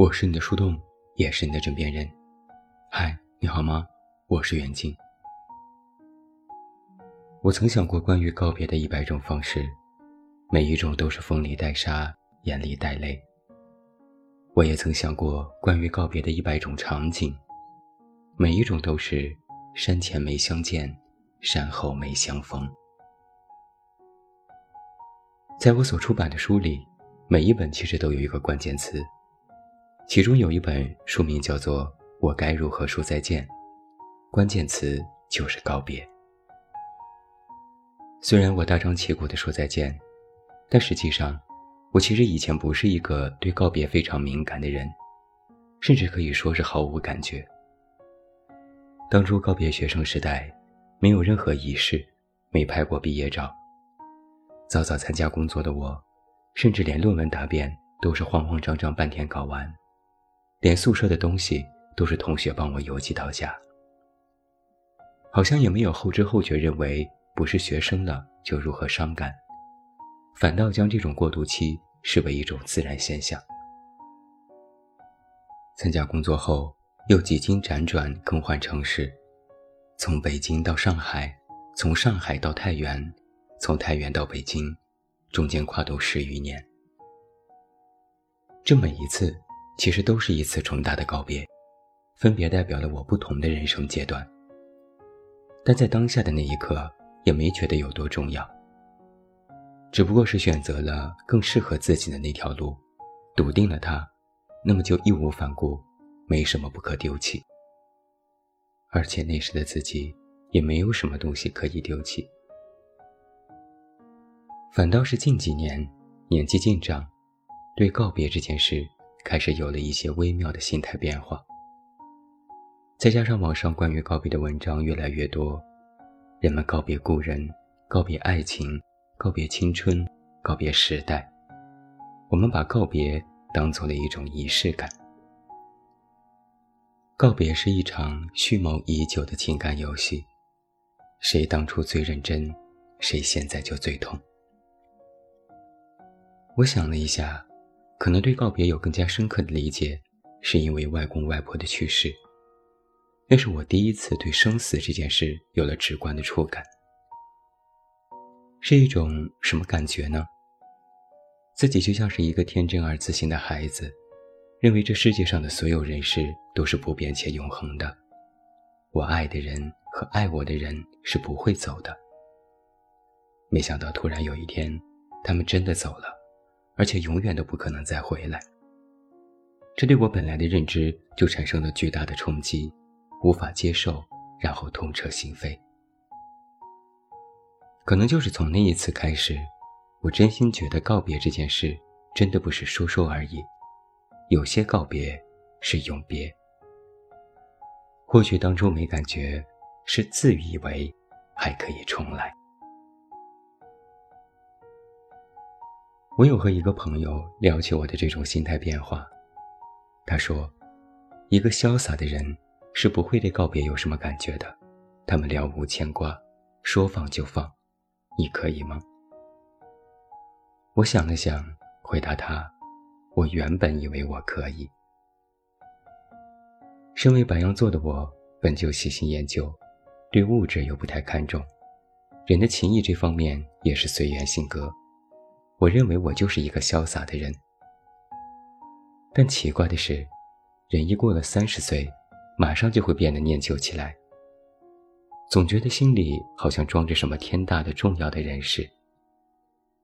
我是你的树洞，也是你的枕边人。嗨，你好吗？我是袁静。我曾想过关于告别的一百种方式，每一种都是风里带沙，眼里带泪。我也曾想过关于告别的一百种场景，每一种都是山前没相见，山后没相逢。在我所出版的书里，每一本其实都有一个关键词。其中有一本书名叫做《我该如何说再见》，关键词就是告别。虽然我大张旗鼓地说再见，但实际上，我其实以前不是一个对告别非常敏感的人，甚至可以说是毫无感觉。当初告别学生时代，没有任何仪式，没拍过毕业照。早早参加工作的我，甚至连论文答辩都是慌慌张张半天搞完。连宿舍的东西都是同学帮我邮寄到家，好像也没有后知后觉认为不是学生了就如何伤感，反倒将这种过渡期视为一种自然现象。参加工作后，又几经辗转更换城市，从北京到上海，从上海到太原，从太原到北京，中间跨度十余年，这每一次。其实都是一次重大的告别，分别代表了我不同的人生阶段。但在当下的那一刻，也没觉得有多重要，只不过是选择了更适合自己的那条路，笃定了它，那么就义无反顾，没什么不可丢弃。而且那时的自己也没有什么东西可以丢弃，反倒是近几年年纪渐长，对告别这件事。开始有了一些微妙的心态变化，再加上网上关于告别的文章越来越多，人们告别故人，告别爱情，告别青春，告别时代，我们把告别当做了一种仪式感。告别是一场蓄谋已久的情感游戏，谁当初最认真，谁现在就最痛。我想了一下。可能对告别有更加深刻的理解，是因为外公外婆的去世。那是我第一次对生死这件事有了直观的触感。是一种什么感觉呢？自己就像是一个天真而自信的孩子，认为这世界上的所有人事都是不变且永恒的。我爱的人和爱我的人是不会走的。没想到突然有一天，他们真的走了。而且永远都不可能再回来，这对我本来的认知就产生了巨大的冲击，无法接受，然后痛彻心扉。可能就是从那一次开始，我真心觉得告别这件事真的不是说说而已，有些告别是永别。或许当初没感觉，是自以为还可以重来。我有和一个朋友聊起我的这种心态变化，他说：“一个潇洒的人是不会对告别有什么感觉的，他们了无牵挂，说放就放。你可以吗？”我想了想，回答他：“我原本以为我可以。身为白羊座的我，本就喜新厌旧，对物质又不太看重，人的情谊这方面也是随缘性格。”我认为我就是一个潇洒的人，但奇怪的是，人一过了三十岁，马上就会变得念旧起来，总觉得心里好像装着什么天大的重要的人事。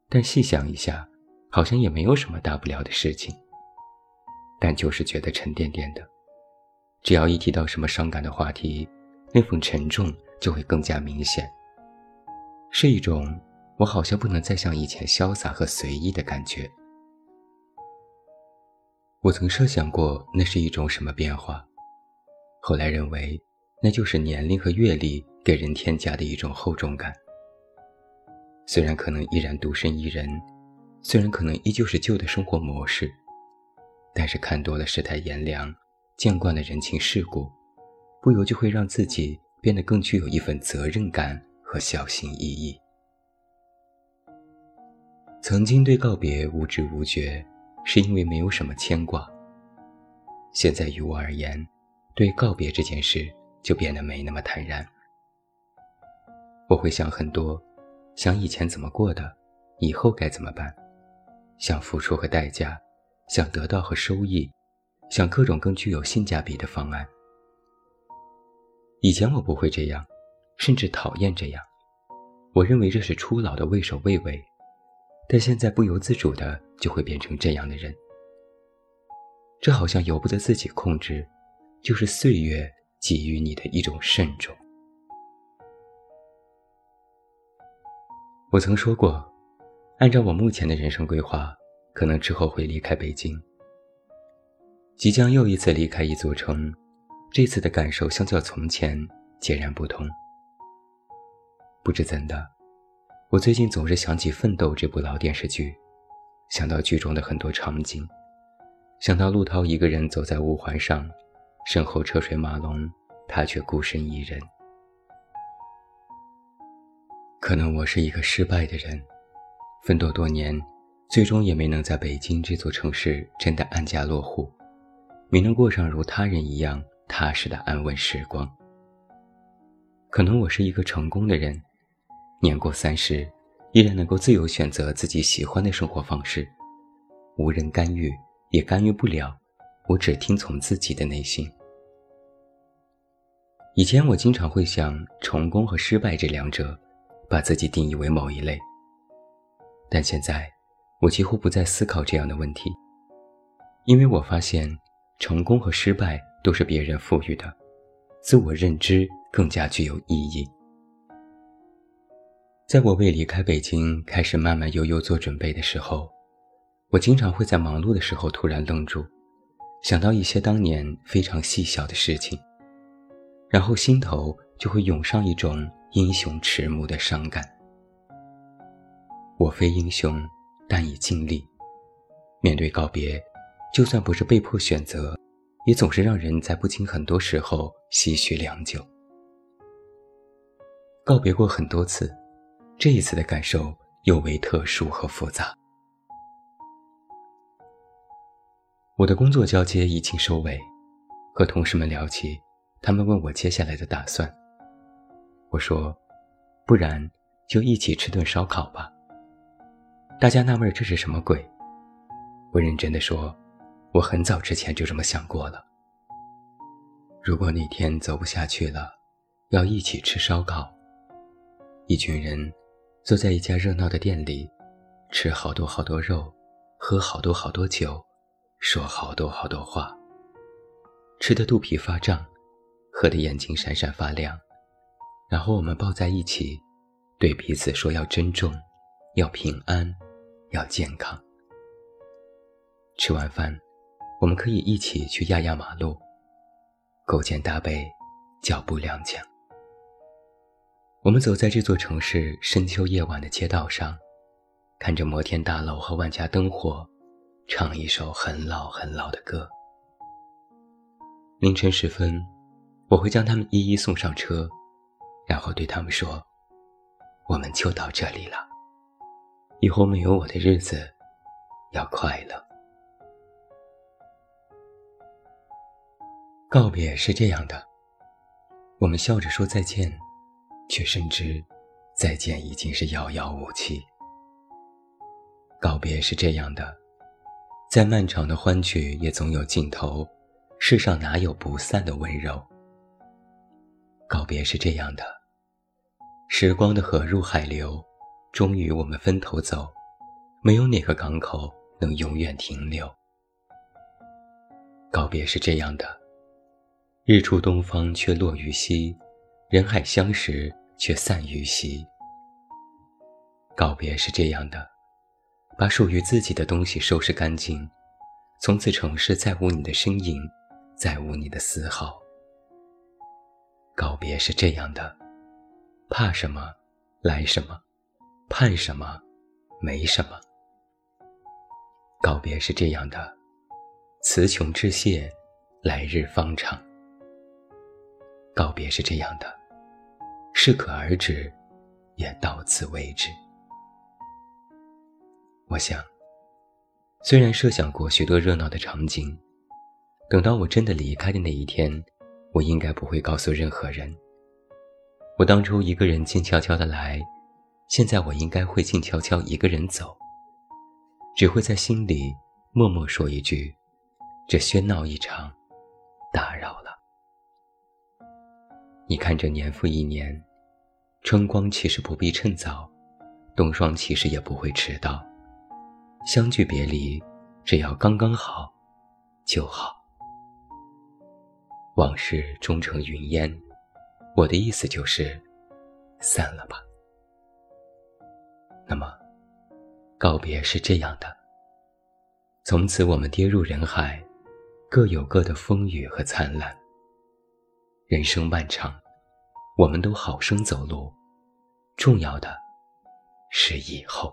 但细想一下，好像也没有什么大不了的事情，但就是觉得沉甸甸的，只要一提到什么伤感的话题，那份沉重就会更加明显，是一种。我好像不能再像以前潇洒和随意的感觉。我曾设想过那是一种什么变化，后来认为那就是年龄和阅历给人添加的一种厚重感。虽然可能依然独身一人，虽然可能依旧是旧的生活模式，但是看多了世态炎凉，见惯了人情世故，不由就会让自己变得更具有一份责任感和小心翼翼。曾经对告别无知无觉，是因为没有什么牵挂，现在于我而言，对告别这件事就变得没那么坦然。我会想很多，想以前怎么过的，以后该怎么办，想付出和代价，想得到和收益，想各种更具有性价比的方案。以前我不会这样，甚至讨厌这样，我认为这是初老的畏首畏尾。但现在不由自主的就会变成这样的人，这好像由不得自己控制，就是岁月给予你的一种慎重。我曾说过，按照我目前的人生规划，可能之后会离开北京，即将又一次离开一座城，这次的感受相较从前截然不同。不知怎的。我最近总是想起《奋斗》这部老电视剧，想到剧中的很多场景，想到陆涛一个人走在五环上，身后车水马龙，他却孤身一人。可能我是一个失败的人，奋斗多年，最终也没能在北京这座城市真的安家落户，没能过上如他人一样踏实的安稳时光。可能我是一个成功的人。年过三十，依然能够自由选择自己喜欢的生活方式，无人干预，也干预不了。我只听从自己的内心。以前我经常会想成功和失败这两者，把自己定义为某一类。但现在，我几乎不再思考这样的问题，因为我发现成功和失败都是别人赋予的，自我认知更加具有意义。在我为离开北京开始慢慢悠悠做准备的时候，我经常会在忙碌的时候突然愣住，想到一些当年非常细小的事情，然后心头就会涌上一种英雄迟暮的伤感。我非英雄，但已尽力。面对告别，就算不是被迫选择，也总是让人在不经很多时候唏嘘良久。告别过很多次。这一次的感受尤为特殊和复杂。我的工作交接已经收尾，和同事们聊起，他们问我接下来的打算。我说：“不然就一起吃顿烧烤吧。”大家纳闷这是什么鬼？我认真的说：“我很早之前就这么想过了。如果哪天走不下去了，要一起吃烧烤，一群人。”坐在一家热闹的店里，吃好多好多肉，喝好多好多酒，说好多好多话。吃的肚皮发胀，喝的眼睛闪闪发亮。然后我们抱在一起，对彼此说要珍重，要平安，要健康。吃完饭，我们可以一起去压压马路，勾肩搭背，脚步踉跄。我们走在这座城市深秋夜晚的街道上，看着摩天大楼和万家灯火，唱一首很老很老的歌。凌晨时分，我会将他们一一送上车，然后对他们说：“我们就到这里了，以后没有我的日子要快乐。”告别是这样的，我们笑着说再见。却深知，再见已经是遥遥无期。告别是这样的，再漫长的欢聚也总有尽头，世上哪有不散的温柔？告别是这样的，时光的河入海流，终于我们分头走，没有哪个港口能永远停留。告别是这样的，日出东方却落于西。人海相识，却散于夕。告别是这样的，把属于自己的东西收拾干净，从此城市再无你的身影，再无你的丝毫。告别是这样的，怕什么，来什么；盼什么，没什么。告别是这样的，词穷致谢，来日方长。告别是这样的，适可而止，也到此为止。我想，虽然设想过许多热闹的场景，等到我真的离开的那一天，我应该不会告诉任何人。我当初一个人静悄悄的来，现在我应该会静悄悄一个人走。只会在心里默默说一句：“这喧闹一场，打扰了。”你看，这年复一年，春光其实不必趁早，冬霜其实也不会迟到，相聚别离，只要刚刚好，就好。往事终成云烟，我的意思就是，散了吧。那么，告别是这样的：从此我们跌入人海，各有各的风雨和灿烂。人生漫长，我们都好生走路，重要的是以后。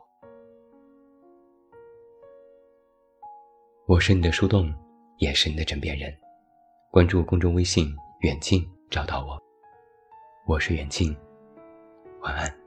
我是你的树洞，也是你的枕边人。关注公众微信“远近”，找到我。我是远近，晚安。